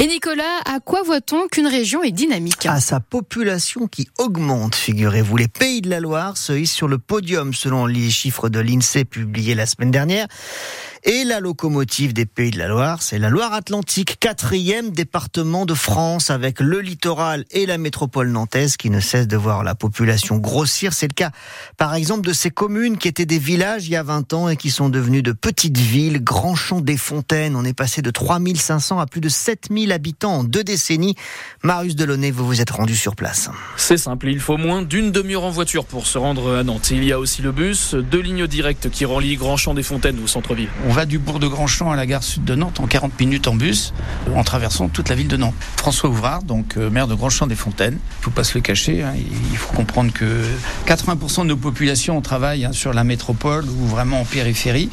Et Nicolas, à quoi voit-on qu'une région est dynamique? À sa population qui augmente, figurez-vous. Les pays de la Loire se hissent sur le podium selon les chiffres de l'INSEE publiés la semaine dernière. Et la locomotive des Pays de la Loire, c'est la Loire-Atlantique, quatrième département de France avec le littoral et la métropole nantaise qui ne cesse de voir la population grossir. C'est le cas, par exemple, de ces communes qui étaient des villages il y a 20 ans et qui sont devenues de petites villes. Grand Champ des Fontaines, on est passé de 3500 à plus de 7000 habitants en deux décennies. Marius Delaunay, vous vous êtes rendu sur place. C'est simple, il faut moins d'une demi-heure en voiture pour se rendre à Nantes. Il y a aussi le bus, deux lignes directes qui relient Grand Champ des Fontaines au centre-ville. On va du bourg de Grandchamp à la gare sud de Nantes en 40 minutes en bus, en traversant toute la ville de Nantes. François Ouvrard, donc euh, maire de Grandchamp des Fontaines. Il ne faut pas se le cacher, hein, il faut comprendre que 80% de nos populations travaillent hein, sur la métropole ou vraiment en périphérie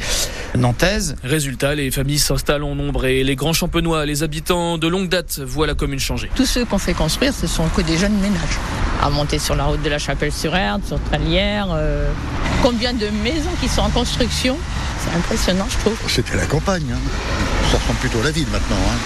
nantaise. Résultat, les familles s'installent en nombre et les grands champenois, les habitants de longue date voient la commune changer. Tous ceux qu'on fait construire, ce sont que des jeunes ménages. À monter sur la route de la Chapelle-sur-Erde, sur Tralière, euh, combien de maisons qui sont en construction? C'est impressionnant, je trouve. C'était la campagne. Hein. Ça ressemble plutôt à la ville maintenant. Hein.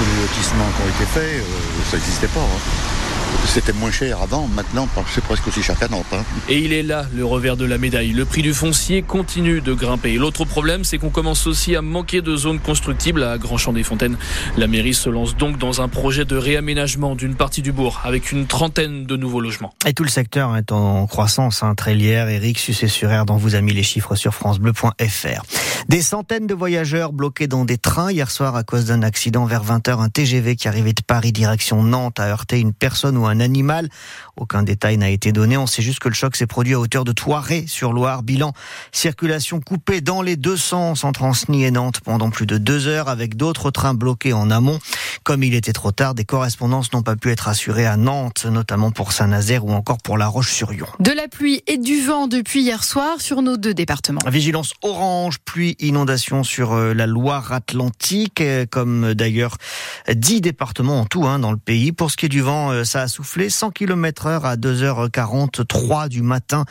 Les lotissements qui ont été faits, euh, ça n'existait pas. Hein. C'était moins cher avant, maintenant c'est presque aussi cher qu'à Nantes. Hein. Et il est là le revers de la médaille. Le prix du foncier continue de grimper. L'autre problème, c'est qu'on commence aussi à manquer de zones constructibles à Grand Champ des Fontaines. La mairie se lance donc dans un projet de réaménagement d'une partie du bourg avec une trentaine de nouveaux logements. Et tout le secteur est en croissance. Hein. Trélière, Eric, Sucé-sur-Air, dont vous a mis les chiffres sur francebleu.fr. Des centaines de voyageurs bloqués dans des trains hier soir à cause d'un accident vers 20h. Un TGV qui arrivait de Paris direction Nantes a heurté une personne ou un animal. Aucun détail n'a été donné. On sait juste que le choc s'est produit à hauteur de Toiré sur Loire. Bilan, circulation coupée dans les deux sens entre Anceny et Nantes pendant plus de deux heures avec d'autres trains bloqués en amont. Comme il était trop tard, des correspondances n'ont pas pu être assurées à Nantes, notamment pour Saint-Nazaire ou encore pour La Roche-sur-Yon. De la pluie et du vent depuis hier soir sur nos deux départements. Vigilance orange, pluie, inondation sur euh, la Loire-Atlantique, euh, comme d'ailleurs dix départements en tout hein, dans le pays. Pour ce qui est du vent, euh, ça a soufflé 100 km heure à 2h43 du matin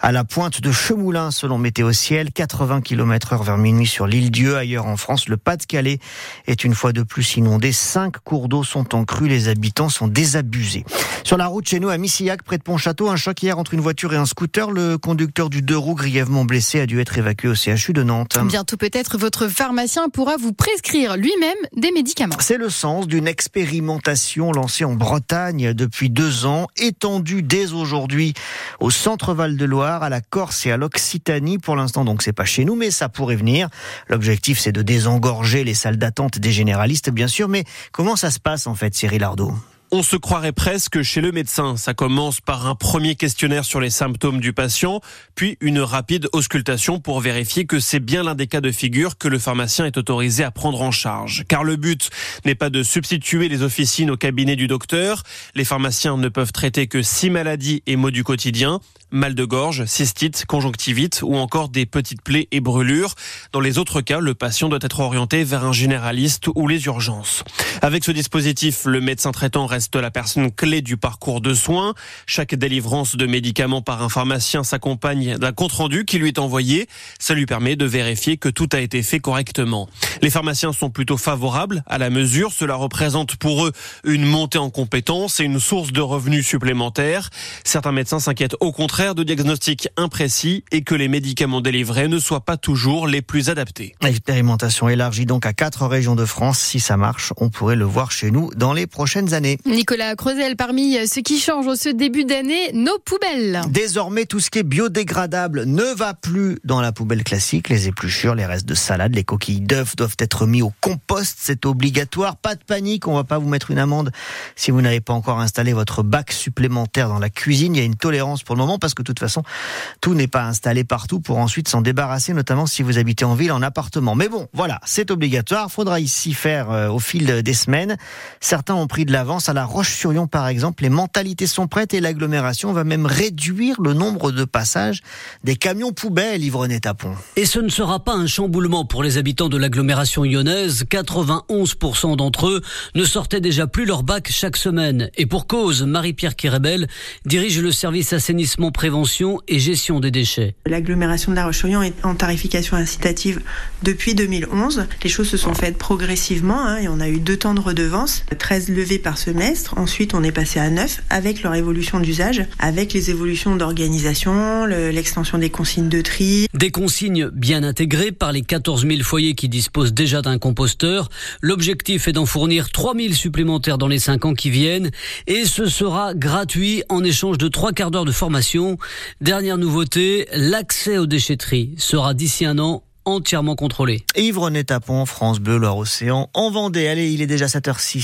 à la pointe de Chemoulin selon Météo Ciel, 80 km heure vers minuit sur l'île Dieu. Ailleurs en France, le Pas-de-Calais est une fois de plus inondé. Cinq cours d'eau sont en crue, les habitants sont désabusés. Sur la route chez nous à Missillac, près de Pontchâteau, un choc hier entre une voiture et un scooter. Le conducteur du deux roues grièvement blessé a dû être évacué au CHU de Nantes. Bientôt peut-être votre pharmacien pourra vous prescrire lui-même des médicaments. C'est le sens d'une expérimentation lancée en Bretagne depuis deux ans, étendue dès aujourd'hui au centre Val-de-Loire, à la Corse et à l'Occitanie. Pour l'instant, donc, c'est pas chez nous, mais ça pourrait venir. L'objectif, c'est de désengorger les salles d'attente des généralistes, bien sûr. Mais comment ça se passe, en fait, Cyril Ardo? On se croirait presque chez le médecin. Ça commence par un premier questionnaire sur les symptômes du patient, puis une rapide auscultation pour vérifier que c'est bien l'un des cas de figure que le pharmacien est autorisé à prendre en charge. Car le but n'est pas de substituer les officines au cabinet du docteur. Les pharmaciens ne peuvent traiter que six maladies et maux du quotidien mal de gorge, cystite, conjonctivite ou encore des petites plaies et brûlures. Dans les autres cas, le patient doit être orienté vers un généraliste ou les urgences. Avec ce dispositif, le médecin traitant reste la personne clé du parcours de soins. Chaque délivrance de médicaments par un pharmacien s'accompagne d'un compte-rendu qui lui est envoyé. Ça lui permet de vérifier que tout a été fait correctement. Les pharmaciens sont plutôt favorables à la mesure. Cela représente pour eux une montée en compétences et une source de revenus supplémentaires. Certains médecins s'inquiètent au contraire de diagnostics imprécis et que les médicaments délivrés ne soient pas toujours les plus adaptés. L'expérimentation élargie donc à quatre régions de France. Si ça marche, on pourrait le voir chez nous dans les prochaines années. Nicolas Creusel, parmi ce qui change au ce début d'année, nos poubelles. Désormais, tout ce qui est biodégradable ne va plus dans la poubelle classique. Les épluchures, les restes de salade, les coquilles d'œufs doivent être mis au compost. C'est obligatoire. Pas de panique, on va pas vous mettre une amende si vous n'avez pas encore installé votre bac supplémentaire dans la cuisine. Il y a une tolérance pour le moment parce que de toute façon, tout n'est pas installé partout pour ensuite s'en débarrasser, notamment si vous habitez en ville, en appartement. Mais bon, voilà, c'est obligatoire. Faudra ici faire euh, au fil des semaines. Certains ont pris de l'avance. À La Roche-sur-Yon, par exemple, les mentalités sont prêtes et l'agglomération va même réduire le nombre de passages des camions poubelles, Yvonne Tapon. Et ce ne sera pas un chamboulement pour les habitants de l'agglomération lyonnaise. 91% d'entre eux ne sortaient déjà plus leur bac chaque semaine. Et pour cause, Marie-Pierre Kirébel dirige le service assainissement prévention et gestion des déchets. L'agglomération de La Roche-sur-Yon est en tarification incitative depuis 2011. Les choses se sont faites progressivement hein, et on a eu deux temps de redevance, 13 levées par Ensuite, on est passé à 9 avec leur évolution d'usage, avec les évolutions d'organisation, l'extension des consignes de tri. Des consignes bien intégrées par les 14 000 foyers qui disposent déjà d'un composteur. L'objectif est d'en fournir 3 000 supplémentaires dans les 5 ans qui viennent et ce sera gratuit en échange de trois quarts d'heure de formation. Dernière nouveauté, l'accès aux déchetteries sera d'ici un an entièrement contrôlé. Yves René Tapon, France Bleu, Loire-Océan, en Vendée. Allez, il est déjà 7h06.